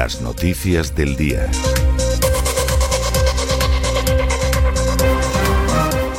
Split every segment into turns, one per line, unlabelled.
Las noticias del día.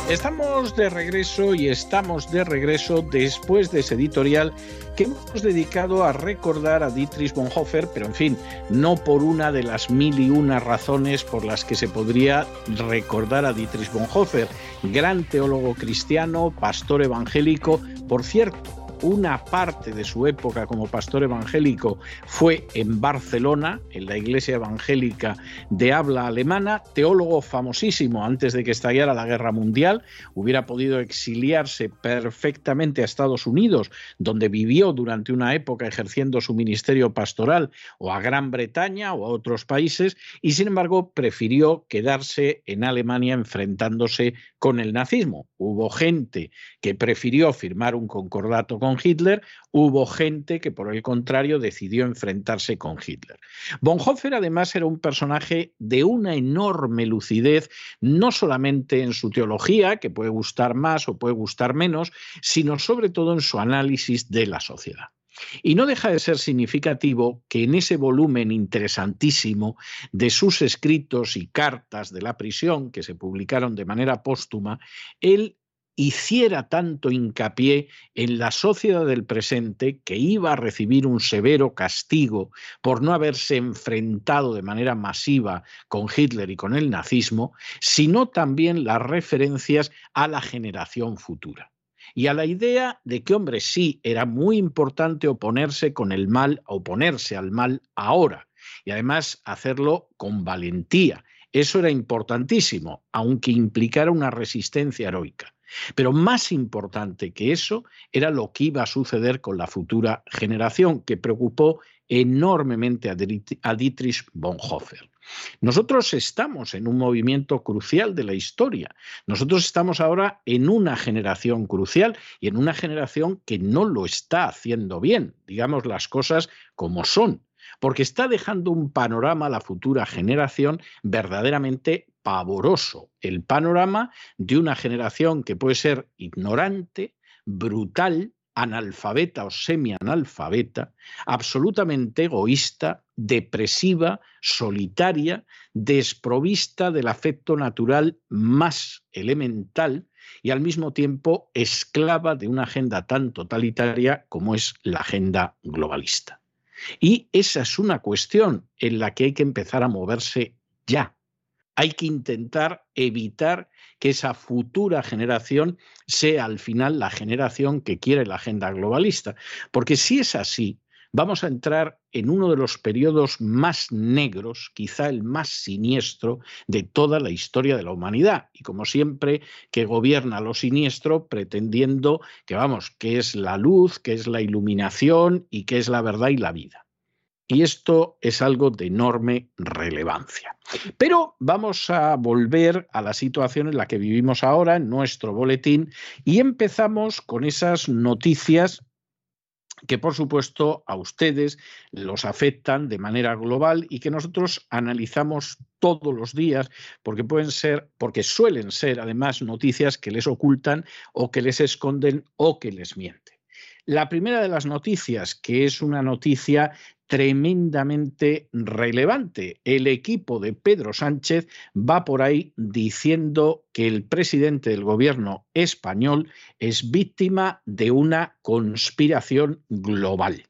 Estamos de regreso y estamos de regreso después de ese editorial que hemos dedicado a recordar a Dietrich Bonhoeffer, pero en fin, no por una de las mil y una razones por las que se podría recordar a Dietrich Bonhoeffer, gran teólogo cristiano, pastor evangélico, por cierto, una parte de su época como pastor evangélico fue en Barcelona, en la iglesia evangélica de habla alemana, teólogo famosísimo antes de que estallara la guerra mundial, hubiera podido exiliarse perfectamente a Estados Unidos, donde vivió durante una época ejerciendo su ministerio pastoral, o a Gran Bretaña o a otros países, y sin embargo prefirió quedarse en Alemania enfrentándose con el nazismo. Hubo gente que prefirió firmar un concordato con Hitler, hubo gente que por el contrario decidió enfrentarse con Hitler. Bonhoeffer además era un personaje de una enorme lucidez, no solamente en su teología, que puede gustar más o puede gustar menos, sino sobre todo en su análisis de la sociedad. Y no deja de ser significativo que en ese volumen interesantísimo de sus escritos y cartas de la prisión que se publicaron de manera póstuma, él hiciera tanto hincapié en la sociedad del presente que iba a recibir un severo castigo por no haberse enfrentado de manera masiva con Hitler y con el nazismo, sino también las referencias a la generación futura y a la idea de que, hombre, sí, era muy importante oponerse con el mal, oponerse al mal ahora, y además hacerlo con valentía. Eso era importantísimo, aunque implicara una resistencia heroica. Pero más importante que eso era lo que iba a suceder con la futura generación, que preocupó enormemente a Dietrich Bonhoeffer. Nosotros estamos en un movimiento crucial de la historia. Nosotros estamos ahora en una generación crucial y en una generación que no lo está haciendo bien, digamos las cosas como son, porque está dejando un panorama a la futura generación verdaderamente pavoroso, el panorama de una generación que puede ser ignorante, brutal, analfabeta o semianalfabeta, absolutamente egoísta, depresiva, solitaria, desprovista del afecto natural más elemental y al mismo tiempo esclava de una agenda tan totalitaria como es la agenda globalista. Y esa es una cuestión en la que hay que empezar a moverse ya. Hay que intentar evitar que esa futura generación sea al final la generación que quiere la agenda globalista. Porque si es así, vamos a entrar en uno de los periodos más negros, quizá el más siniestro de toda la historia de la humanidad. Y como siempre, que gobierna lo siniestro pretendiendo que, vamos, que es la luz, que es la iluminación y que es la verdad y la vida. Y esto es algo de enorme relevancia. Pero vamos a volver a la situación en la que vivimos ahora, en nuestro boletín, y empezamos con esas noticias que por supuesto a ustedes los afectan de manera global y que nosotros analizamos todos los días porque pueden ser porque suelen ser además noticias que les ocultan o que les esconden o que les mienten. La primera de las noticias, que es una noticia tremendamente relevante. El equipo de Pedro Sánchez va por ahí diciendo que el presidente del gobierno español es víctima de una conspiración global.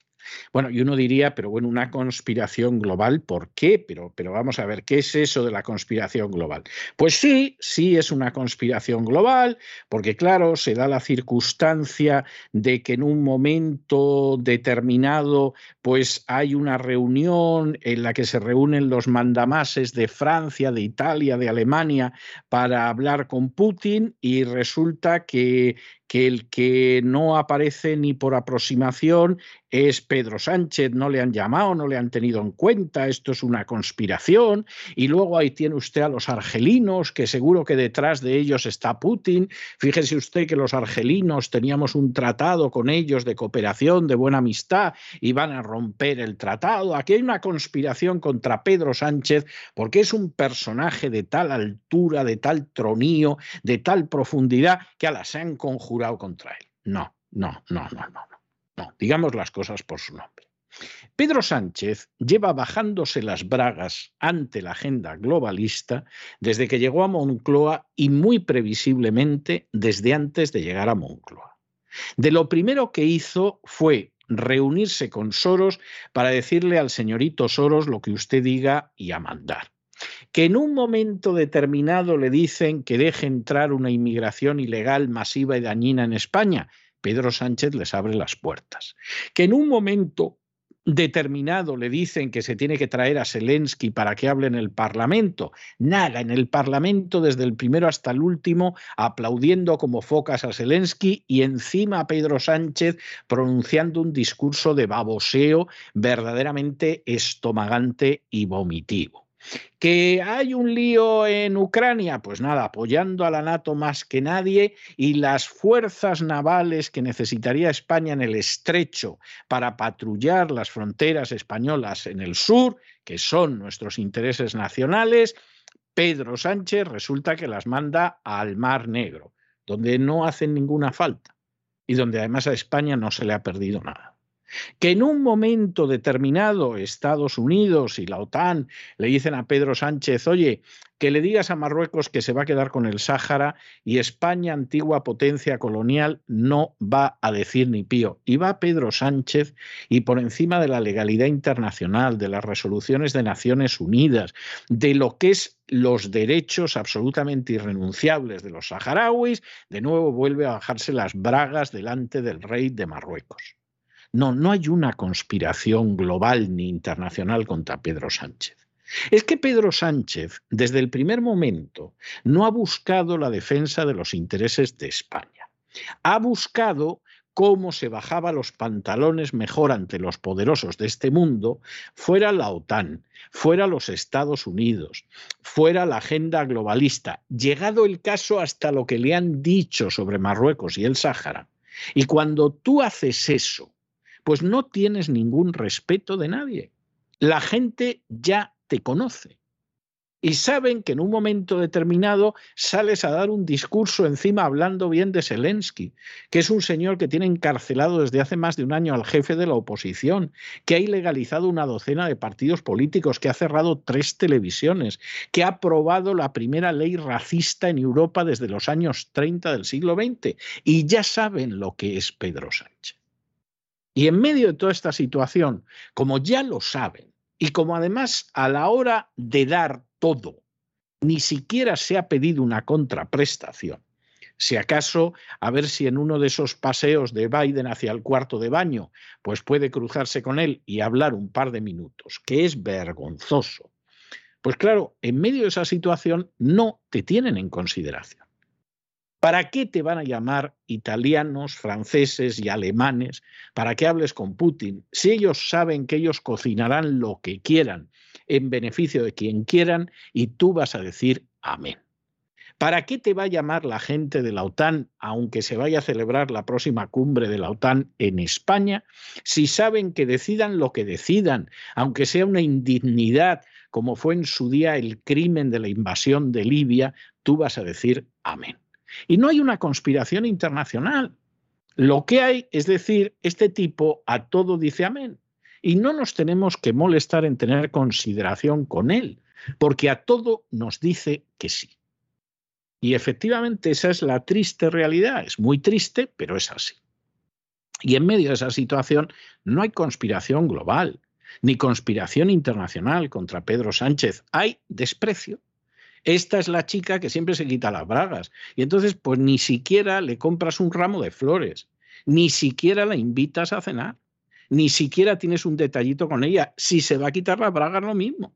Bueno, y uno diría, pero bueno, una conspiración global, ¿por qué? Pero, pero vamos a ver, ¿qué es eso de la conspiración global? Pues sí, sí es una conspiración global, porque claro, se da la circunstancia de que en un momento determinado, pues hay una reunión en la que se reúnen los mandamases de Francia, de Italia, de Alemania, para hablar con Putin y resulta que, que el que no aparece ni por aproximación es Pedro Sánchez, no le han llamado, no le han tenido en cuenta, esto es una conspiración, y luego ahí tiene usted a los argelinos, que seguro que detrás de ellos está Putin. Fíjese usted que los argelinos teníamos un tratado con ellos de cooperación, de buena amistad, y van a romper el tratado. Aquí hay una conspiración contra Pedro Sánchez porque es un personaje de tal altura, de tal tronío, de tal profundidad, que a la se han conjurado contra él. No, no, no, no, no, no. Digamos las cosas por su nombre. Pedro Sánchez lleva bajándose las bragas ante la agenda globalista desde que llegó a Moncloa y muy previsiblemente desde antes de llegar a Moncloa. De lo primero que hizo fue reunirse con Soros para decirle al señorito Soros lo que usted diga y a mandar que en un momento determinado le dicen que deje entrar una inmigración ilegal masiva y dañina en España, Pedro Sánchez les abre las puertas. Que en un momento determinado le dicen que se tiene que traer a Zelensky para que hable en el Parlamento. Nada, en el Parlamento desde el primero hasta el último aplaudiendo como focas a Zelensky y encima a Pedro Sánchez pronunciando un discurso de baboseo verdaderamente estomagante y vomitivo. ¿Que hay un lío en Ucrania? Pues nada, apoyando a la NATO más que nadie y las fuerzas navales que necesitaría España en el estrecho para patrullar las fronteras españolas en el sur, que son nuestros intereses nacionales, Pedro Sánchez resulta que las manda al Mar Negro, donde no hacen ninguna falta y donde además a España no se le ha perdido nada que en un momento determinado Estados Unidos y la OTAN le dicen a Pedro Sánchez, oye, que le digas a Marruecos que se va a quedar con el Sáhara y España, antigua potencia colonial, no va a decir ni pío. Y va Pedro Sánchez y por encima de la legalidad internacional, de las resoluciones de Naciones Unidas, de lo que es los derechos absolutamente irrenunciables de los saharauis, de nuevo vuelve a bajarse las bragas delante del rey de Marruecos. No, no hay una conspiración global ni internacional contra Pedro Sánchez. Es que Pedro Sánchez, desde el primer momento, no ha buscado la defensa de los intereses de España. Ha buscado cómo se bajaba los pantalones mejor ante los poderosos de este mundo, fuera la OTAN, fuera los Estados Unidos, fuera la agenda globalista, llegado el caso hasta lo que le han dicho sobre Marruecos y el Sáhara. Y cuando tú haces eso, pues no tienes ningún respeto de nadie. La gente ya te conoce y saben que en un momento determinado sales a dar un discurso encima hablando bien de Zelensky, que es un señor que tiene encarcelado desde hace más de un año al jefe de la oposición, que ha ilegalizado una docena de partidos políticos, que ha cerrado tres televisiones, que ha aprobado la primera ley racista en Europa desde los años 30 del siglo XX, y ya saben lo que es Pedro Sánchez. Y en medio de toda esta situación, como ya lo saben, y como además a la hora de dar todo. Ni siquiera se ha pedido una contraprestación. Si acaso, a ver si en uno de esos paseos de Biden hacia el cuarto de baño, pues puede cruzarse con él y hablar un par de minutos, que es vergonzoso. Pues claro, en medio de esa situación no te tienen en consideración. ¿Para qué te van a llamar italianos, franceses y alemanes para que hables con Putin si ellos saben que ellos cocinarán lo que quieran en beneficio de quien quieran y tú vas a decir amén. ¿Para qué te va a llamar la gente de la OTAN, aunque se vaya a celebrar la próxima cumbre de la OTAN en España, si saben que decidan lo que decidan, aunque sea una indignidad, como fue en su día el crimen de la invasión de Libia, tú vas a decir amén. Y no hay una conspiración internacional. Lo que hay es decir, este tipo a todo dice amén y no nos tenemos que molestar en tener consideración con él, porque a todo nos dice que sí. Y efectivamente esa es la triste realidad, es muy triste, pero es así. Y en medio de esa situación no hay conspiración global, ni conspiración internacional contra Pedro Sánchez, hay desprecio. Esta es la chica que siempre se quita las bragas. Y entonces, pues ni siquiera le compras un ramo de flores, ni siquiera la invitas a cenar ni siquiera tienes un detallito con ella. Si se va a quitar la braga, lo mismo.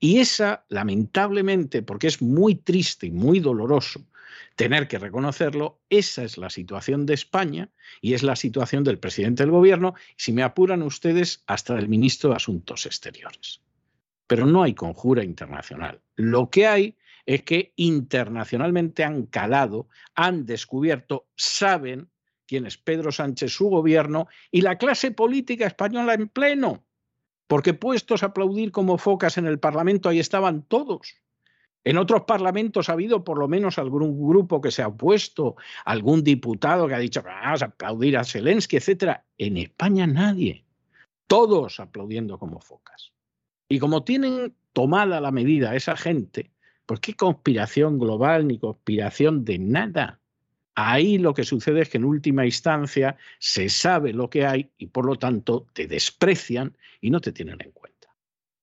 Y esa, lamentablemente, porque es muy triste y muy doloroso tener que reconocerlo, esa es la situación de España y es la situación del presidente del gobierno, si me apuran ustedes, hasta del ministro de Asuntos Exteriores. Pero no hay conjura internacional. Lo que hay es que internacionalmente han calado, han descubierto, saben quién es Pedro Sánchez, su gobierno y la clase política española en pleno. Porque puestos a aplaudir como focas en el Parlamento, ahí estaban todos. En otros parlamentos ha habido por lo menos algún grupo que se ha opuesto, algún diputado que ha dicho vamos a aplaudir a Zelensky, etc. En España nadie. Todos aplaudiendo como focas. Y como tienen tomada la medida esa gente, pues qué conspiración global ni conspiración de nada. Ahí lo que sucede es que en última instancia se sabe lo que hay y por lo tanto te desprecian y no te tienen en cuenta.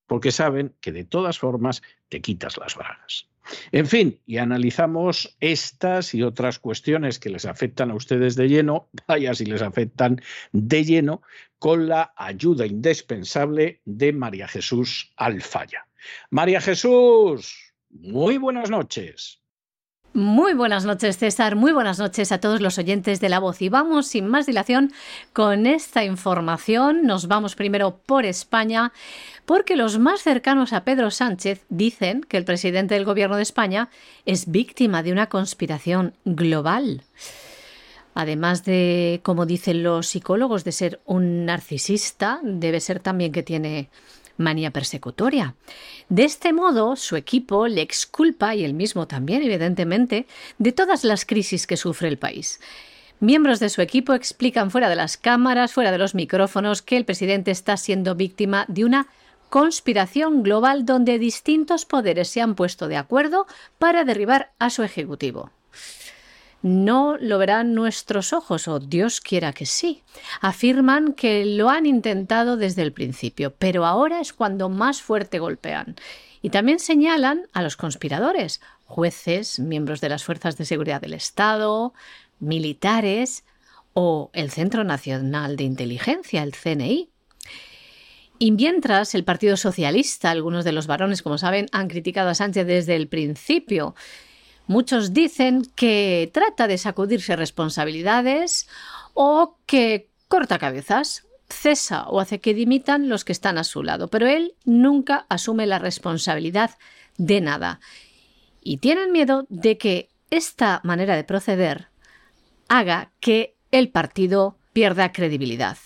Porque saben que de todas formas te quitas las bragas. En fin, y analizamos estas y otras cuestiones que les afectan a ustedes de lleno, vaya si les afectan de lleno, con la ayuda indispensable de María Jesús Alfaya. María Jesús, muy buenas noches.
Muy buenas noches, César. Muy buenas noches a todos los oyentes de La Voz. Y vamos sin más dilación con esta información. Nos vamos primero por España, porque los más cercanos a Pedro Sánchez dicen que el presidente del Gobierno de España es víctima de una conspiración global. Además de, como dicen los psicólogos, de ser un narcisista, debe ser también que tiene manía persecutoria. De este modo, su equipo le exculpa, y él mismo también, evidentemente, de todas las crisis que sufre el país. Miembros de su equipo explican fuera de las cámaras, fuera de los micrófonos, que el presidente está siendo víctima de una conspiración global donde distintos poderes se han puesto de acuerdo para derribar a su ejecutivo no lo verán nuestros ojos, o Dios quiera que sí. Afirman que lo han intentado desde el principio, pero ahora es cuando más fuerte golpean. Y también señalan a los conspiradores, jueces, miembros de las Fuerzas de Seguridad del Estado, militares o el Centro Nacional de Inteligencia, el CNI. Y mientras el Partido Socialista, algunos de los varones, como saben, han criticado a Sánchez desde el principio Muchos dicen que trata de sacudirse responsabilidades o que corta cabezas, cesa o hace que dimitan los que están a su lado, pero él nunca asume la responsabilidad de nada. Y tienen miedo de que esta manera de proceder haga que el partido pierda credibilidad.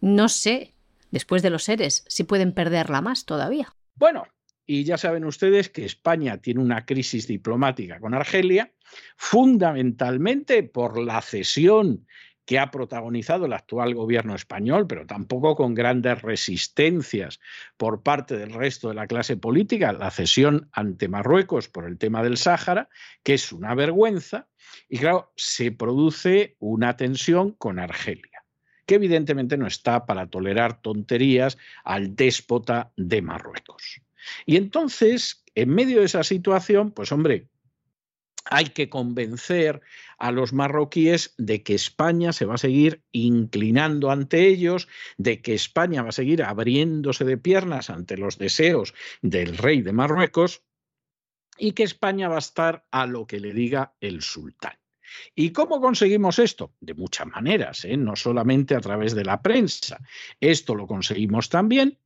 No sé, después de los seres, si pueden perderla más todavía.
Bueno, y ya saben ustedes que España tiene una crisis diplomática con Argelia, fundamentalmente por la cesión que ha protagonizado el actual gobierno español, pero tampoco con grandes resistencias por parte del resto de la clase política, la cesión ante Marruecos por el tema del Sáhara, que es una vergüenza, y claro, se produce una tensión con Argelia, que evidentemente no está para tolerar tonterías al déspota de Marruecos. Y entonces, en medio de esa situación, pues hombre, hay que convencer a los marroquíes de que España se va a seguir inclinando ante ellos, de que España va a seguir abriéndose de piernas ante los deseos del rey de Marruecos y que España va a estar a lo que le diga el sultán. ¿Y cómo conseguimos esto? De muchas maneras, ¿eh? no solamente a través de la prensa. Esto lo conseguimos también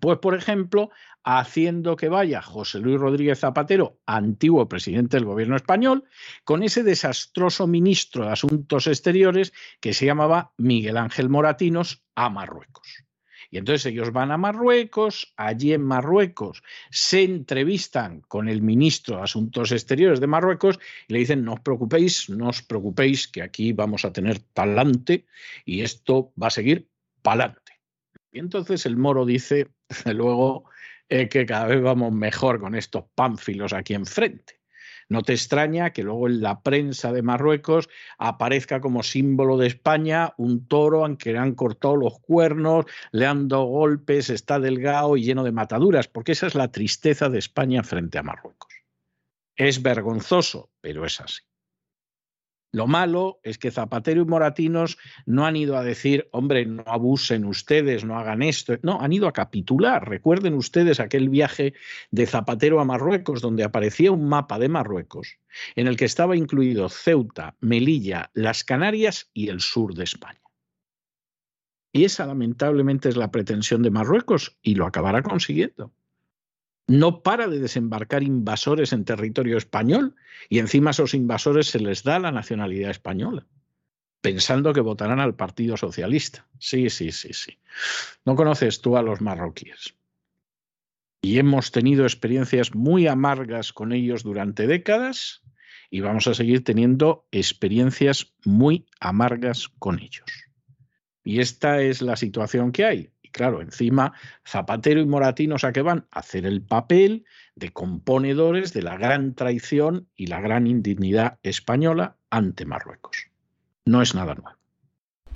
pues, por ejemplo, haciendo que vaya José Luis Rodríguez Zapatero, antiguo presidente del gobierno español, con ese desastroso ministro de Asuntos Exteriores que se llamaba Miguel Ángel Moratinos a Marruecos. Y entonces ellos van a Marruecos, allí en Marruecos se entrevistan con el ministro de Asuntos Exteriores de Marruecos y le dicen, no os preocupéis, no os preocupéis, que aquí vamos a tener talante y esto va a seguir pa'lante. Y entonces el moro dice, luego, eh, que cada vez vamos mejor con estos pánfilos aquí enfrente. No te extraña que luego en la prensa de Marruecos aparezca como símbolo de España un toro al que le han cortado los cuernos, le han dado golpes, está delgado y lleno de mataduras, porque esa es la tristeza de España frente a Marruecos. Es vergonzoso, pero es así. Lo malo es que Zapatero y Moratinos no han ido a decir, hombre, no abusen ustedes, no hagan esto. No, han ido a capitular. Recuerden ustedes aquel viaje de Zapatero a Marruecos, donde aparecía un mapa de Marruecos, en el que estaba incluido Ceuta, Melilla, las Canarias y el sur de España. Y esa lamentablemente es la pretensión de Marruecos y lo acabará consiguiendo no para de desembarcar invasores en territorio español y encima a esos invasores se les da la nacionalidad española, pensando que votarán al Partido Socialista. Sí, sí, sí, sí. No conoces tú a los marroquíes. Y hemos tenido experiencias muy amargas con ellos durante décadas y vamos a seguir teniendo experiencias muy amargas con ellos. Y esta es la situación que hay claro, encima Zapatero y Moratinos a qué van? A hacer el papel de componedores de la gran traición y la gran indignidad española ante Marruecos. No es nada nuevo.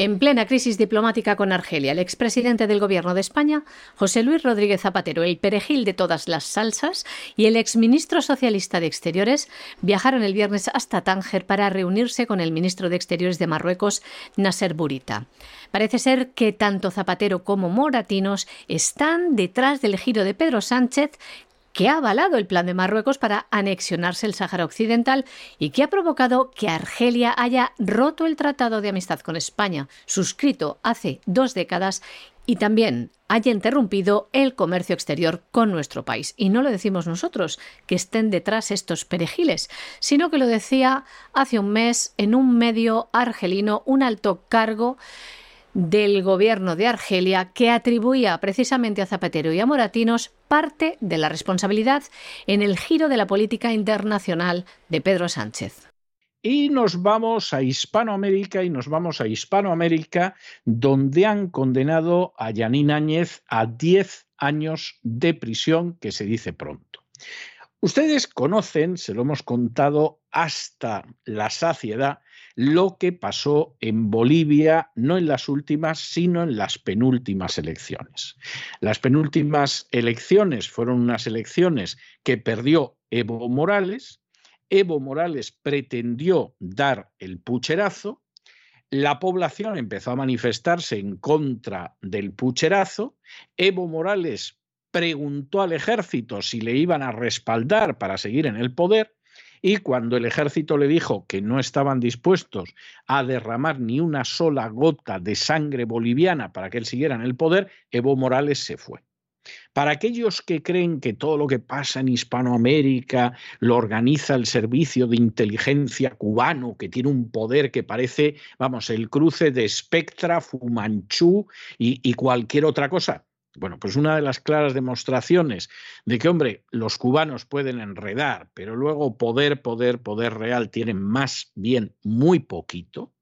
En plena crisis diplomática con Argelia, el expresidente del Gobierno de España, José Luis Rodríguez Zapatero, el perejil de todas las salsas, y el exministro socialista de Exteriores viajaron el viernes hasta Tánger para reunirse con el ministro de Exteriores de Marruecos, Nasser Burita. Parece ser que tanto Zapatero como Moratinos están detrás del giro de Pedro Sánchez que ha avalado el plan de Marruecos para anexionarse el Sáhara Occidental y que ha provocado que Argelia haya roto el Tratado de Amistad con España, suscrito hace dos décadas, y también haya interrumpido el comercio exterior con nuestro país. Y no lo decimos nosotros, que estén detrás estos perejiles, sino que lo decía hace un mes en un medio argelino un alto cargo del gobierno de Argelia que atribuía precisamente a Zapatero y a Moratinos parte de la responsabilidad en el giro de la política internacional de Pedro Sánchez.
Y nos vamos a Hispanoamérica y nos vamos a Hispanoamérica donde han condenado a Yanín Áñez a 10 años de prisión, que se dice pronto. Ustedes conocen, se lo hemos contado hasta la saciedad, lo que pasó en Bolivia, no en las últimas, sino en las penúltimas elecciones. Las penúltimas elecciones fueron unas elecciones que perdió Evo Morales. Evo Morales pretendió dar el pucherazo. La población empezó a manifestarse en contra del pucherazo. Evo Morales preguntó al ejército si le iban a respaldar para seguir en el poder y cuando el ejército le dijo que no estaban dispuestos a derramar ni una sola gota de sangre boliviana para que él siguiera en el poder, Evo Morales se fue. Para aquellos que creen que todo lo que pasa en Hispanoamérica lo organiza el servicio de inteligencia cubano, que tiene un poder que parece, vamos, el cruce de Spectra, Fumanchu y, y cualquier otra cosa, bueno, pues una de las claras demostraciones de que, hombre, los cubanos pueden enredar, pero luego poder, poder, poder real tienen más bien muy poquito.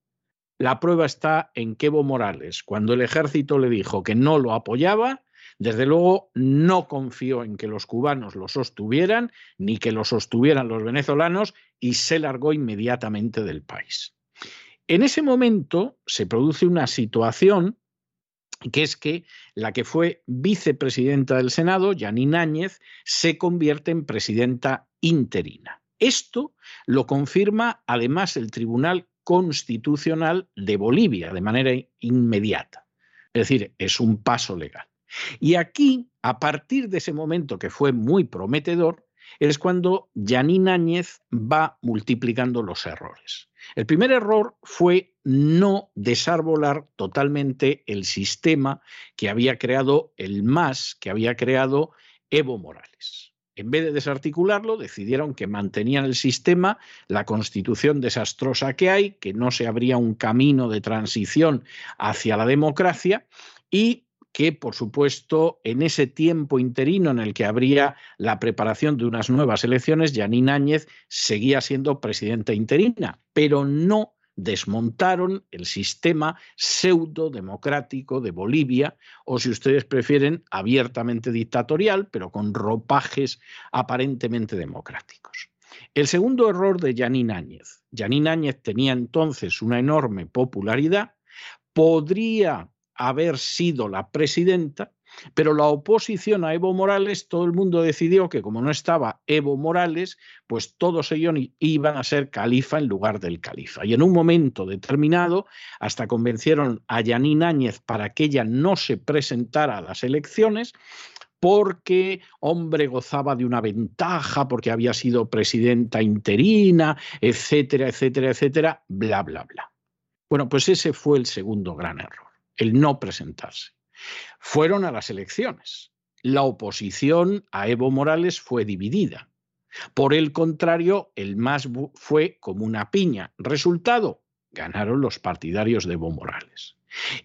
La prueba está en que Evo Morales, cuando el ejército le dijo que no lo apoyaba, desde luego no confió en que los cubanos lo sostuvieran, ni que lo sostuvieran los venezolanos, y se largó inmediatamente del país. En ese momento se produce una situación que es que la que fue vicepresidenta del Senado, Janine Áñez, se convierte en presidenta interina. Esto lo confirma además el Tribunal Constitucional de Bolivia de manera inmediata. Es decir, es un paso legal. Y aquí, a partir de ese momento que fue muy prometedor, es cuando Janine Áñez va multiplicando los errores. El primer error fue no desarbolar totalmente el sistema que había creado el MAS, que había creado Evo Morales. En vez de desarticularlo, decidieron que mantenían el sistema, la constitución desastrosa que hay, que no se abría un camino de transición hacia la democracia y que, por supuesto, en ese tiempo interino en el que habría la preparación de unas nuevas elecciones, Janine Áñez seguía siendo presidenta interina, pero no desmontaron el sistema pseudo democrático de Bolivia, o si ustedes prefieren, abiertamente dictatorial, pero con ropajes aparentemente democráticos. El segundo error de Janine Áñez. Janine Áñez tenía entonces una enorme popularidad, podría haber sido la presidenta, pero la oposición a Evo Morales, todo el mundo decidió que como no estaba Evo Morales, pues todos ellos iban a ser califa en lugar del califa. Y en un momento determinado, hasta convencieron a Yanín Áñez para que ella no se presentara a las elecciones, porque, hombre, gozaba de una ventaja, porque había sido presidenta interina, etcétera, etcétera, etcétera, bla, bla, bla. Bueno, pues ese fue el segundo gran error el no presentarse. Fueron a las elecciones. La oposición a Evo Morales fue dividida. Por el contrario, el MAS fue como una piña. Resultado, ganaron los partidarios de Evo Morales.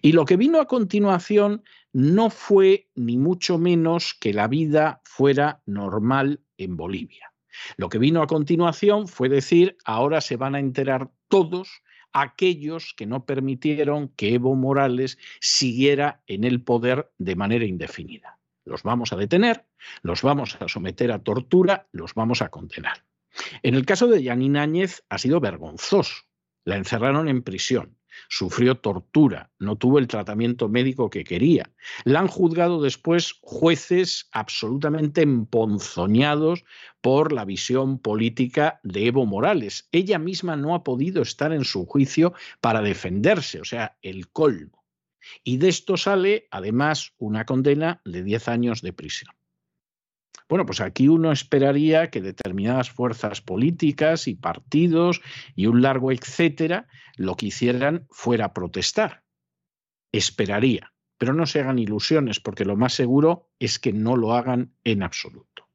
Y lo que vino a continuación no fue ni mucho menos que la vida fuera normal en Bolivia. Lo que vino a continuación fue decir, ahora se van a enterar todos aquellos que no permitieron que Evo Morales siguiera en el poder de manera indefinida. Los vamos a detener, los vamos a someter a tortura, los vamos a condenar. En el caso de Yanin Áñez ha sido vergonzoso. La encerraron en prisión sufrió tortura, no tuvo el tratamiento médico que quería. La han juzgado después jueces absolutamente emponzoñados por la visión política de Evo Morales. Ella misma no ha podido estar en su juicio para defenderse, o sea, el colmo. Y de esto sale, además, una condena de 10 años de prisión. Bueno, pues aquí uno esperaría que determinadas fuerzas políticas y partidos y un largo etcétera lo que hicieran fuera protestar. Esperaría, pero no se hagan ilusiones porque lo más seguro es que no lo hagan en absoluto.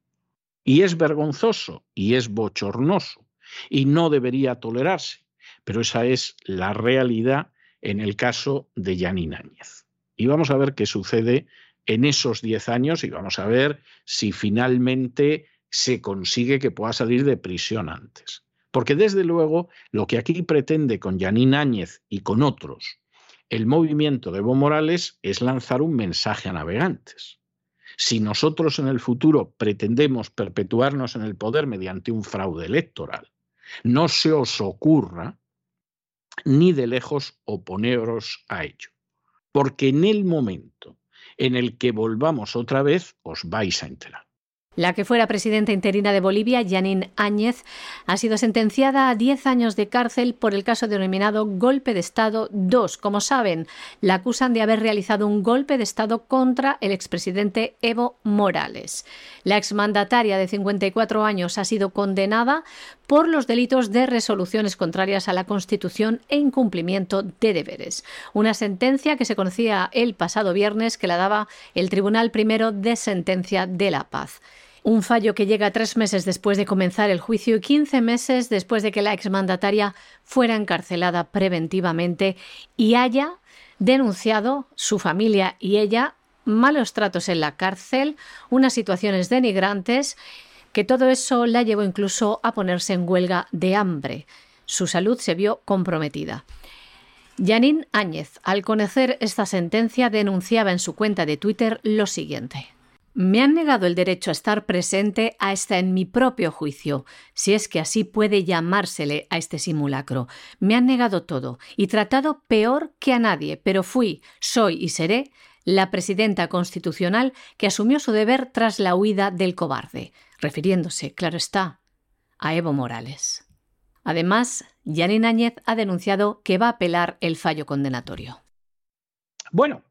Y es vergonzoso y es bochornoso y no debería tolerarse, pero esa es la realidad en el caso de Yanin Áñez. Y vamos a ver qué sucede en esos 10 años y vamos a ver si finalmente se consigue que pueda salir de prisión antes. Porque desde luego lo que aquí pretende con Yanín Áñez y con otros el movimiento de Evo Morales es lanzar un mensaje a navegantes. Si nosotros en el futuro pretendemos perpetuarnos en el poder mediante un fraude electoral, no se os ocurra ni de lejos oponeros a ello. Porque en el momento en el que volvamos otra vez, os vais a enterar.
La que fuera presidenta interina de Bolivia, Janine Áñez, ha sido sentenciada a 10 años de cárcel por el caso denominado Golpe de Estado 2. Como saben, la acusan de haber realizado un golpe de Estado contra el expresidente Evo Morales. La exmandataria de 54 años ha sido condenada por los delitos de resoluciones contrarias a la Constitución e incumplimiento de deberes. Una sentencia que se conocía el pasado viernes que la daba el Tribunal Primero de Sentencia de la Paz. Un fallo que llega tres meses después de comenzar el juicio y 15 meses después de que la exmandataria fuera encarcelada preventivamente y haya denunciado su familia y ella malos tratos en la cárcel, unas situaciones denigrantes, que todo eso la llevó incluso a ponerse en huelga de hambre. Su salud se vio comprometida. Janine Áñez, al conocer esta sentencia, denunciaba en su cuenta de Twitter lo siguiente. Me han negado el derecho a estar presente hasta en mi propio juicio, si es que así puede llamársele a este simulacro. Me han negado todo y tratado peor que a nadie, pero fui, soy y seré la presidenta constitucional que asumió su deber tras la huida del cobarde, refiriéndose, claro está, a Evo Morales. Además, Janine Áñez ha denunciado que va a apelar el fallo condenatorio.
Bueno,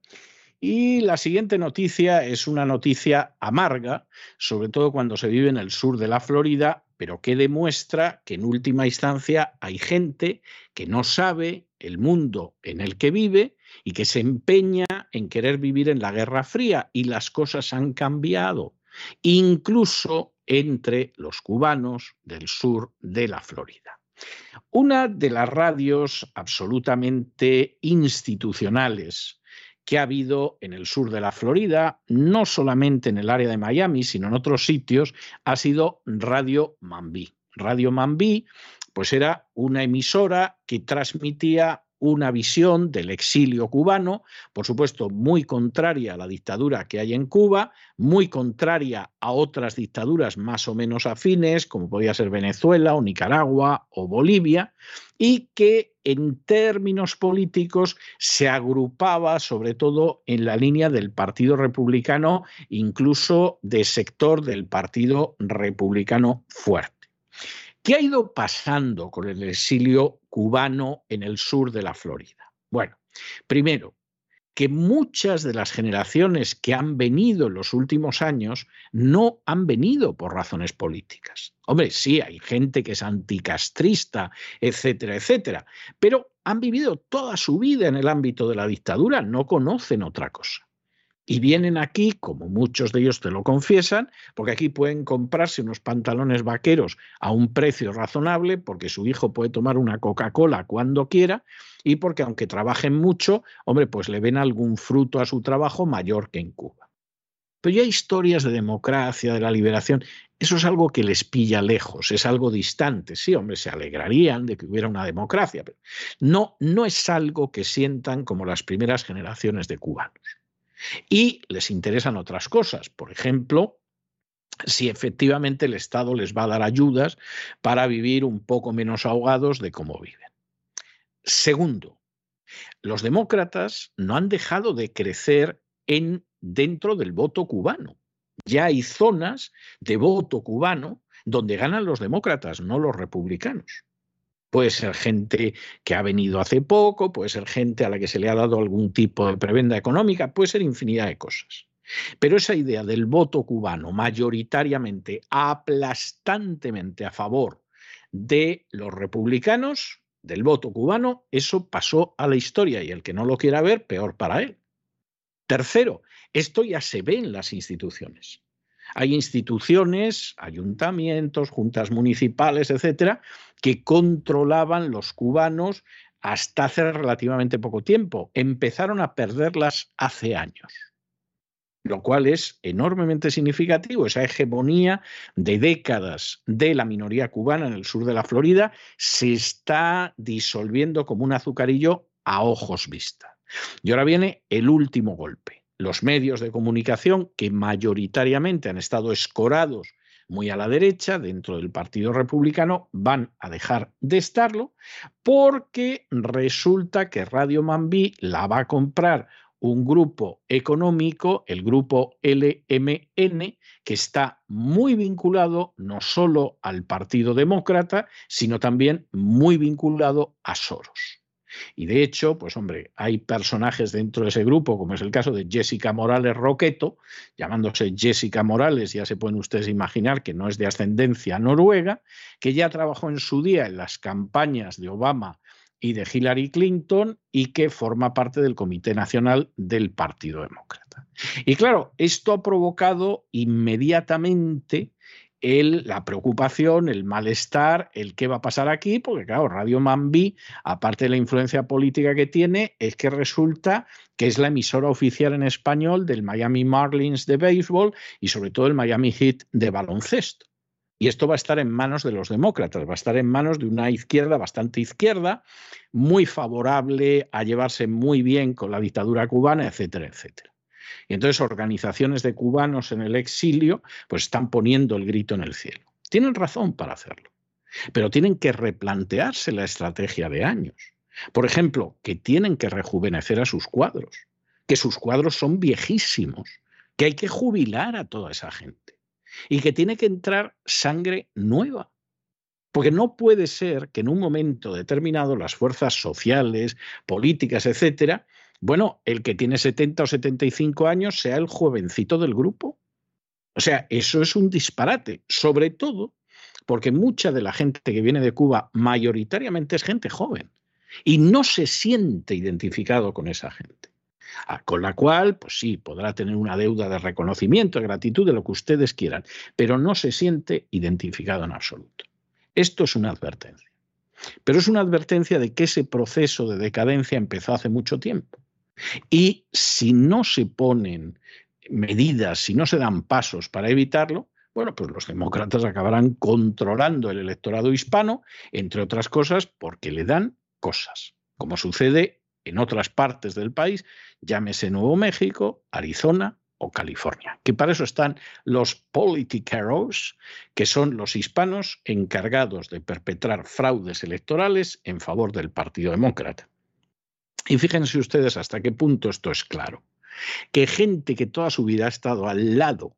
y la siguiente noticia es una noticia amarga, sobre todo cuando se vive en el sur de la Florida, pero que demuestra que en última instancia hay gente que no sabe el mundo en el que vive y que se empeña en querer vivir en la Guerra Fría y las cosas han cambiado, incluso entre los cubanos del sur de la Florida. Una de las radios absolutamente institucionales que ha habido en el sur de la Florida, no solamente en el área de Miami, sino en otros sitios, ha sido Radio Mambí. Radio Mambí, pues era una emisora que transmitía una visión del exilio cubano, por supuesto muy contraria a la dictadura que hay en Cuba, muy contraria a otras dictaduras más o menos afines, como podía ser Venezuela o Nicaragua o Bolivia, y que en términos políticos se agrupaba sobre todo en la línea del Partido Republicano, incluso de sector del Partido Republicano fuerte. ¿Qué ha ido pasando con el exilio cubano en el sur de la Florida? Bueno, primero, que muchas de las generaciones que han venido en los últimos años no han venido por razones políticas. Hombre, sí, hay gente que es anticastrista, etcétera, etcétera, pero han vivido toda su vida en el ámbito de la dictadura, no conocen otra cosa y vienen aquí, como muchos de ellos te lo confiesan, porque aquí pueden comprarse unos pantalones vaqueros a un precio razonable, porque su hijo puede tomar una Coca-Cola cuando quiera y porque aunque trabajen mucho, hombre, pues le ven algún fruto a su trabajo mayor que en Cuba. Pero ya historias de democracia, de la liberación, eso es algo que les pilla lejos, es algo distante. Sí, hombre, se alegrarían de que hubiera una democracia, pero no, no es algo que sientan como las primeras generaciones de cubanos. Y les interesan otras cosas, por ejemplo, si efectivamente el Estado les va a dar ayudas para vivir un poco menos ahogados de cómo viven. Segundo, los demócratas no han dejado de crecer en, dentro del voto cubano. Ya hay zonas de voto cubano donde ganan los demócratas, no los republicanos. Puede ser gente que ha venido hace poco, puede ser gente a la que se le ha dado algún tipo de prebenda económica, puede ser infinidad de cosas. Pero esa idea del voto cubano mayoritariamente, aplastantemente a favor de los republicanos, del voto cubano, eso pasó a la historia y el que no lo quiera ver, peor para él. Tercero, esto ya se ve en las instituciones. Hay instituciones, ayuntamientos, juntas municipales, etcétera, que controlaban los cubanos hasta hace relativamente poco tiempo. Empezaron a perderlas hace años lo cual es enormemente significativo. Esa hegemonía de décadas de la minoría cubana en el sur de la Florida se está disolviendo como un azucarillo a ojos vista. Y ahora viene el último golpe los medios de comunicación que mayoritariamente han estado escorados muy a la derecha dentro del Partido Republicano van a dejar de estarlo porque resulta que Radio Mambí la va a comprar un grupo económico, el grupo LMN, que está muy vinculado no solo al Partido Demócrata, sino también muy vinculado a Soros. Y de hecho, pues hombre, hay personajes dentro de ese grupo, como es el caso de Jessica Morales Roqueto, llamándose Jessica Morales, ya se pueden ustedes imaginar que no es de ascendencia noruega, que ya trabajó en su día en las campañas de Obama y de Hillary Clinton y que forma parte del Comité Nacional del Partido Demócrata. Y claro, esto ha provocado inmediatamente el, la preocupación, el malestar, el qué va a pasar aquí, porque claro, Radio Mambi, aparte de la influencia política que tiene, es que resulta que es la emisora oficial en español del Miami Marlins de béisbol y sobre todo el Miami Heat de baloncesto. Y esto va a estar en manos de los demócratas, va a estar en manos de una izquierda bastante izquierda, muy favorable a llevarse muy bien con la dictadura cubana, etcétera, etcétera. Y entonces organizaciones de cubanos en el exilio pues están poniendo el grito en el cielo. Tienen razón para hacerlo, pero tienen que replantearse la estrategia de años. Por ejemplo, que tienen que rejuvenecer a sus cuadros, que sus cuadros son viejísimos, que hay que jubilar a toda esa gente y que tiene que entrar sangre nueva. Porque no puede ser que en un momento determinado las fuerzas sociales, políticas, etcétera, bueno, el que tiene 70 o 75 años sea el jovencito del grupo. O sea, eso es un disparate, sobre todo porque mucha de la gente que viene de Cuba mayoritariamente es gente joven y no se siente identificado con esa gente. Ah, con la cual, pues sí, podrá tener una deuda de reconocimiento, de gratitud, de lo que ustedes quieran, pero no se siente identificado en absoluto. Esto es una advertencia. Pero es una advertencia de que ese proceso de decadencia empezó hace mucho tiempo. Y si no se ponen medidas, si no se dan pasos para evitarlo, bueno, pues los demócratas acabarán controlando el electorado hispano, entre otras cosas, porque le dan cosas, como sucede en otras partes del país, llámese Nuevo México, Arizona o California, que para eso están los politiqueros, que son los hispanos encargados de perpetrar fraudes electorales en favor del Partido Demócrata. Y fíjense ustedes hasta qué punto esto es claro. Que gente que toda su vida ha estado al lado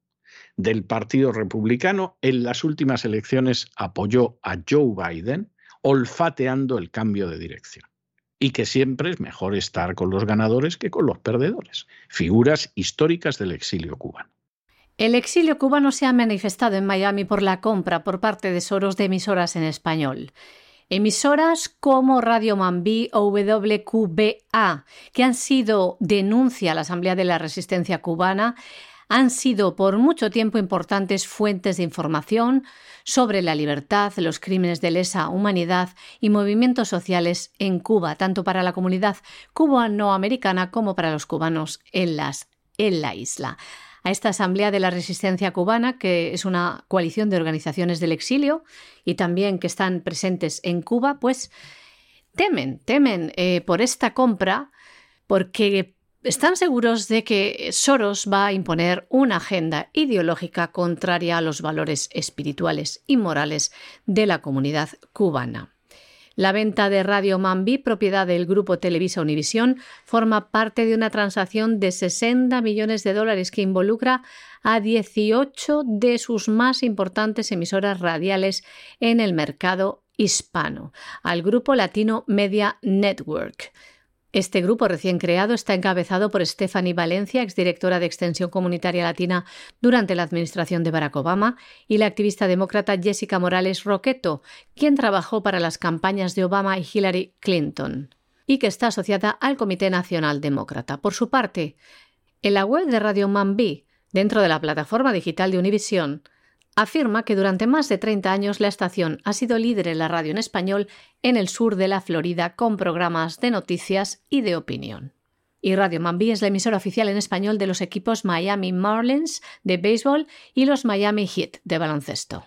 del Partido Republicano en las últimas elecciones apoyó a Joe Biden olfateando el cambio de dirección. Y que siempre es mejor estar con los ganadores que con los perdedores. Figuras históricas del exilio cubano.
El exilio cubano se ha manifestado en Miami por la compra por parte de Soros de emisoras en español. Emisoras como Radio Mambí o WQBA, que han sido denuncia a la Asamblea de la Resistencia Cubana, han sido por mucho tiempo importantes fuentes de información sobre la libertad, los crímenes de lesa humanidad y movimientos sociales en Cuba, tanto para la comunidad cubanoamericana como para los cubanos en, la isla a esta Asamblea de la Resistencia Cubana, que es una coalición de organizaciones del exilio y también que están presentes en Cuba, pues temen, temen eh, por esta compra porque están seguros de que Soros va a imponer una agenda ideológica contraria a los valores espirituales y morales de la comunidad cubana. La venta de Radio Mambi, propiedad del grupo Televisa Univisión, forma parte de una transacción de 60 millones de dólares que involucra a 18 de sus más importantes emisoras radiales en el mercado hispano, al grupo Latino Media Network. Este grupo recién creado está encabezado por Stephanie Valencia, exdirectora de Extensión Comunitaria Latina durante la administración de Barack Obama, y la activista demócrata Jessica Morales Roqueto, quien trabajó para las campañas de Obama y Hillary Clinton, y que está asociada al Comité Nacional Demócrata. Por su parte, en la web de Radio Mambi, dentro de la plataforma digital de Univision, afirma que durante más de 30 años la estación ha sido líder en la radio en español en el sur de la Florida con programas de noticias y de opinión. Y Radio Mambi es la emisora oficial en español de los equipos Miami Marlins de béisbol y los Miami Heat de baloncesto.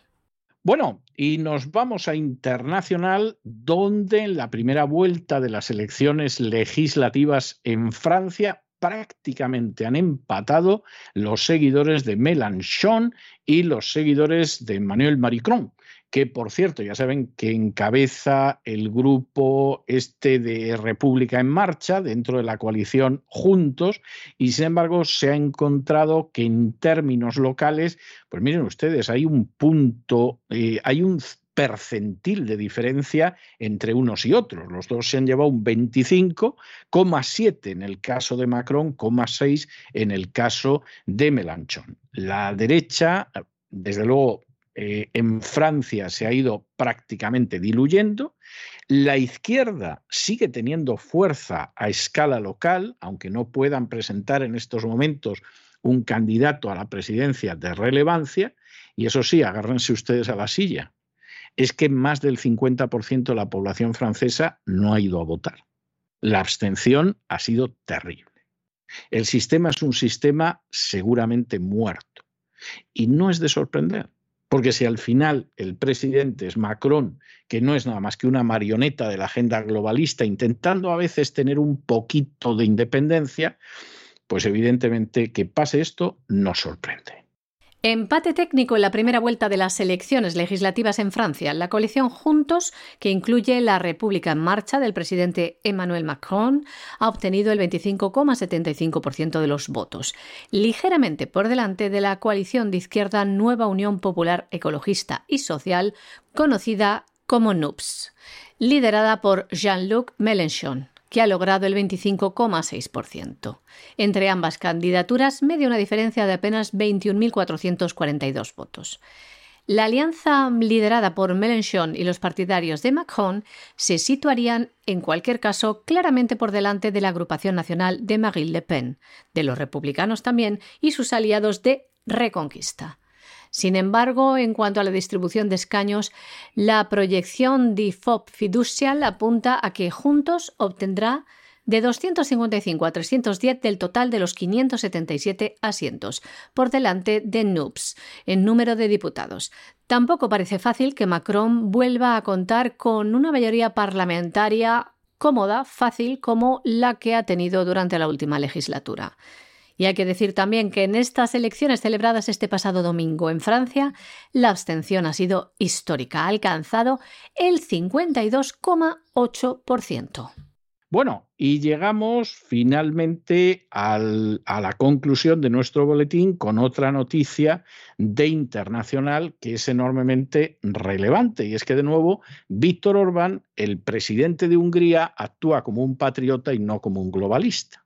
Bueno, y nos vamos a internacional, donde en la primera vuelta de las elecciones legislativas en Francia prácticamente han empatado los seguidores de Mélenchon y los seguidores de Emmanuel Macron, que por cierto ya saben que encabeza el grupo este de República en Marcha dentro de la coalición Juntos y sin embargo se ha encontrado que en términos locales, pues miren ustedes, hay un punto, eh, hay un percentil de diferencia entre unos y otros. Los dos se han llevado un 25,7 en el caso de Macron, 6 en el caso de Mélenchon. La derecha, desde luego, eh, en Francia se ha ido prácticamente diluyendo. La izquierda sigue teniendo fuerza a escala local, aunque no puedan presentar en estos momentos un candidato a la presidencia de relevancia. Y eso sí, agárrense ustedes a la silla. Es que más del 50% de la población francesa no ha ido a votar. La abstención ha sido terrible. El sistema es un sistema seguramente muerto. Y no es de sorprender. Porque si al final el presidente es Macron, que no es nada más que una marioneta de la agenda globalista, intentando a veces tener un poquito de independencia, pues evidentemente que pase esto nos sorprende.
Empate técnico en la primera vuelta de las elecciones legislativas en Francia. La coalición Juntos, que incluye la República en Marcha del presidente Emmanuel Macron, ha obtenido el 25,75% de los votos, ligeramente por delante de la coalición de izquierda Nueva Unión Popular Ecologista y Social, conocida como NUPS, liderada por Jean-Luc Mélenchon que ha logrado el 25,6%. Entre ambas candidaturas media una diferencia de apenas 21.442 votos. La alianza liderada por Mélenchon y los partidarios de Macron se situarían, en cualquier caso, claramente por delante de la agrupación nacional de Marine Le Pen, de los republicanos también y sus aliados de Reconquista. Sin embargo, en cuanto a la distribución de escaños, la proyección de FOP fiducial apunta a que Juntos obtendrá de 255 a 310 del total de los 577 asientos, por delante de NUPS en número de diputados. Tampoco parece fácil que Macron vuelva a contar con una mayoría parlamentaria cómoda, fácil, como la que ha tenido durante la última legislatura. Y hay que decir también que en estas elecciones celebradas este pasado domingo en Francia, la abstención ha sido histórica, ha alcanzado el 52,8%.
Bueno, y llegamos finalmente a la conclusión de nuestro boletín con otra noticia de internacional que es enormemente relevante. Y es que, de nuevo, Víctor Orbán, el presidente de Hungría, actúa como un patriota y no como un globalista.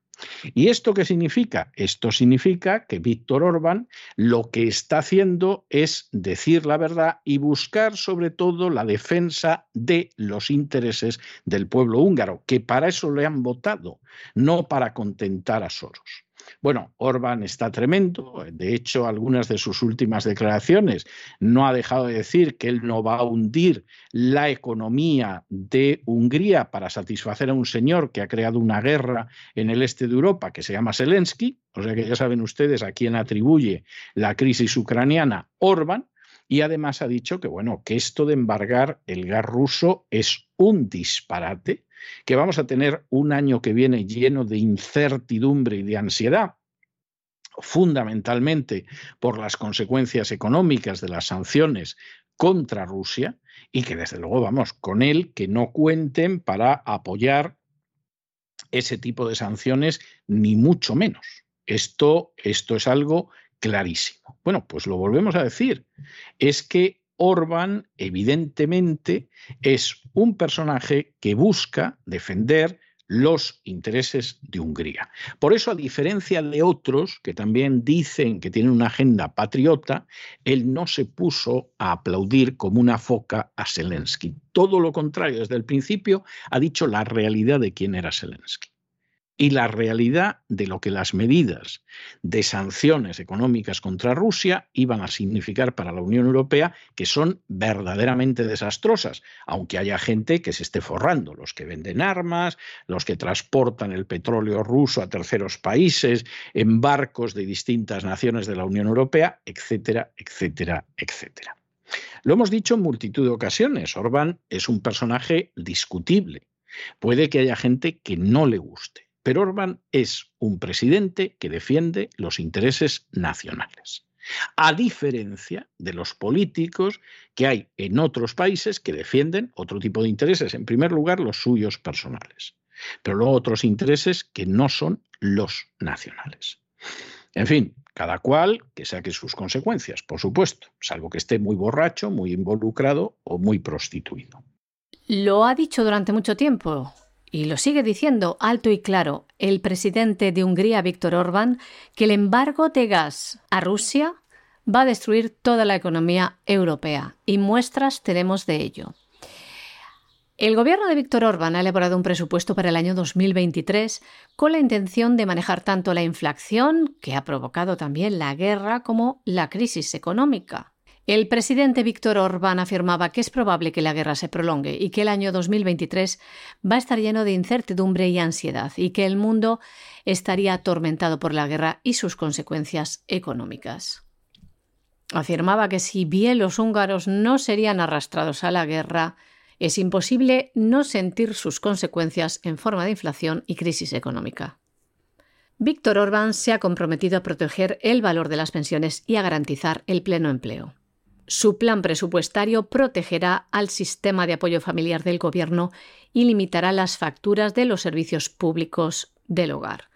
¿Y esto qué significa? Esto significa que Víctor Orbán lo que está haciendo es decir la verdad y buscar sobre todo la defensa de los intereses del pueblo húngaro, que para eso le han votado, no para contentar a Soros. Bueno, Orbán está tremendo. De hecho, algunas de sus últimas declaraciones no ha dejado de decir que él no va a hundir la economía de Hungría para satisfacer a un señor que ha creado una guerra en el este de Europa que se llama Zelensky. O sea que ya saben ustedes a quién atribuye la crisis ucraniana Orbán. Y además ha dicho que, bueno, que esto de embargar el gas ruso es un disparate, que vamos a tener un año que viene lleno de incertidumbre y de ansiedad, fundamentalmente por las consecuencias económicas de las sanciones contra Rusia y que desde luego vamos con él que no cuenten para apoyar ese tipo de sanciones ni mucho menos. Esto, esto es algo clarísimo. Bueno, pues lo volvemos a decir. Es que Orbán, evidentemente, es un personaje que busca defender los intereses de Hungría. Por eso, a diferencia de otros que también dicen que tienen una agenda patriota, él no se puso a aplaudir como una foca a Zelensky. Todo lo contrario, desde el principio ha dicho la realidad de quién era Zelensky y la realidad de lo que las medidas de sanciones económicas contra Rusia iban a significar para la Unión Europea, que son verdaderamente desastrosas, aunque haya gente que se esté forrando, los que venden armas, los que transportan el petróleo ruso a terceros países, en barcos de distintas naciones de la Unión Europea, etcétera, etcétera, etcétera. Lo hemos dicho en multitud de ocasiones, Orbán es un personaje discutible. Puede que haya gente que no le guste pero Orbán es un presidente que defiende los intereses nacionales, a diferencia de los políticos que hay en otros países que defienden otro tipo de intereses, en primer lugar los suyos personales, pero luego otros intereses que no son los nacionales. En fin, Cada cual que saque sus consecuencias, por supuesto, salvo que esté muy borracho, muy involucrado o muy prostituido.
Lo ha dicho durante mucho tiempo y lo sigue diciendo alto y claro el presidente de Hungría, Víctor Orbán, que el embargo de gas a Rusia va a destruir toda la economía europea y muestras tenemos de ello. El gobierno de Víctor Orbán ha elaborado un presupuesto para el año 2023 con la intención de manejar tanto la inflación, que ha provocado también la guerra, como la crisis económica. El presidente Víctor Orbán afirmaba que es probable que la guerra se prolongue y que el año 2023 va a estar lleno de incertidumbre y ansiedad y que el mundo estaría atormentado por la guerra y sus consecuencias económicas. Afirmaba que si bien los húngaros no serían arrastrados a la guerra, es imposible no sentir sus consecuencias en forma de inflación y crisis económica. Víctor Orbán se ha comprometido a proteger el valor de las pensiones y a garantizar el pleno empleo. Su plan presupuestario protegerá al sistema de apoyo familiar del Gobierno y limitará las facturas de los servicios públicos del hogar.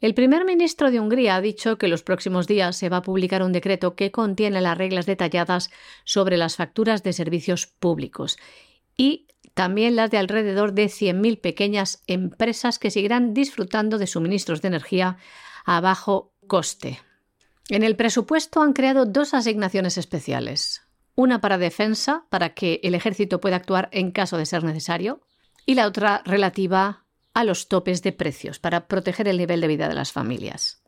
El primer ministro de Hungría ha dicho que los próximos días se va a publicar un decreto que contiene las reglas detalladas sobre las facturas de servicios públicos y también las de alrededor de 100.000 pequeñas empresas que seguirán disfrutando de suministros de energía a bajo coste. En el presupuesto han creado dos asignaciones especiales. Una para defensa, para que el ejército pueda actuar en caso de ser necesario, y la otra relativa a los topes de precios, para proteger el nivel de vida de las familias.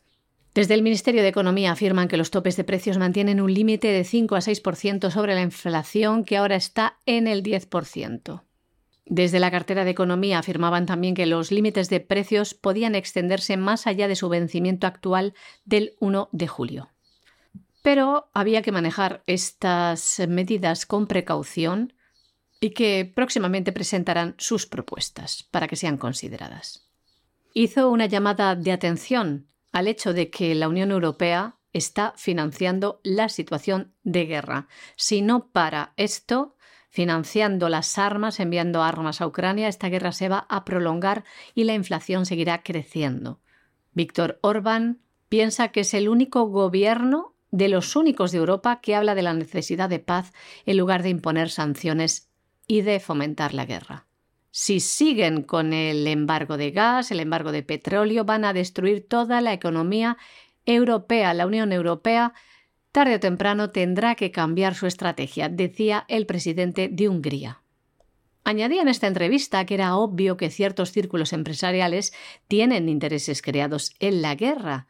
Desde el Ministerio de Economía afirman que los topes de precios mantienen un límite de 5 a 6% sobre la inflación que ahora está en el 10%. Desde la cartera de Economía afirmaban también que los límites de precios podían extenderse más allá de su vencimiento actual del 1 de julio. Pero había que manejar estas medidas con precaución y que próximamente presentarán sus propuestas para que sean consideradas. Hizo una llamada de atención al hecho de que la Unión Europea está financiando la situación de guerra. Si no para esto, financiando las armas, enviando armas a Ucrania, esta guerra se va a prolongar y la inflación seguirá creciendo. Víctor Orbán piensa que es el único gobierno de los únicos de Europa que habla de la necesidad de paz en lugar de imponer sanciones y de fomentar la guerra. Si siguen con el embargo de gas, el embargo de petróleo, van a destruir toda la economía europea. La Unión Europea, tarde o temprano, tendrá que cambiar su estrategia, decía el presidente de Hungría. Añadía en esta entrevista que era obvio que ciertos círculos empresariales tienen intereses creados en la guerra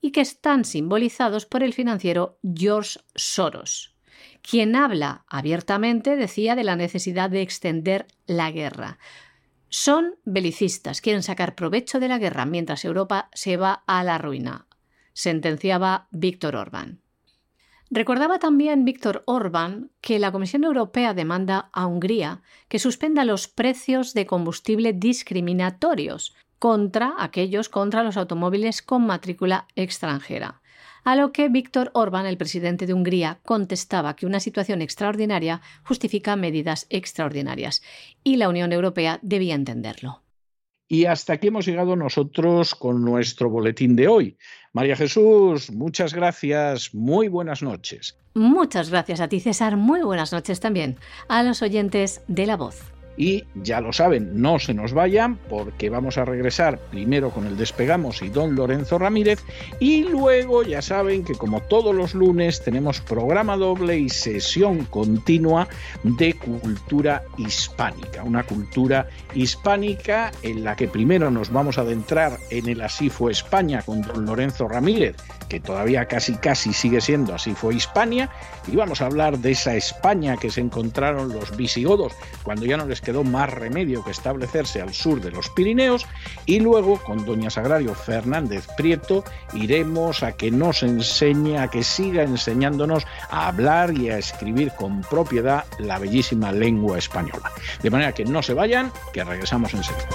y que están simbolizados por el financiero George Soros. Quien habla abiertamente decía de la necesidad de extender la guerra. Son belicistas, quieren sacar provecho de la guerra mientras Europa se va a la ruina, sentenciaba Víctor Orbán. Recordaba también Víctor Orbán que la Comisión Europea demanda a Hungría que suspenda los precios de combustible discriminatorios contra aquellos contra los automóviles con matrícula extranjera a lo que Víctor Orbán, el presidente de Hungría, contestaba que una situación extraordinaria justifica medidas extraordinarias y la Unión Europea debía entenderlo.
Y hasta aquí hemos llegado nosotros con nuestro boletín de hoy. María Jesús, muchas gracias, muy buenas noches.
Muchas gracias a ti, César, muy buenas noches también a los oyentes de La Voz.
Y ya lo saben, no se nos vayan porque vamos a regresar. Primero con el Despegamos y don Lorenzo Ramírez. Y luego ya saben que como todos los lunes tenemos programa doble y sesión continua de cultura hispánica, una cultura hispánica en la que primero nos vamos a adentrar en el Así fue España con don Lorenzo Ramírez, que todavía casi casi sigue siendo Así fue Hispania, y vamos a hablar de esa España que se encontraron los visigodos cuando ya no les quedó más remedio que establecerse al sur de los Pirineos y luego con doña Sagrario Fernández Prieto iremos a que nos enseñe, a que siga enseñándonos a hablar y a escribir con propiedad la bellísima lengua española. De manera que no se vayan, que regresamos enseguida.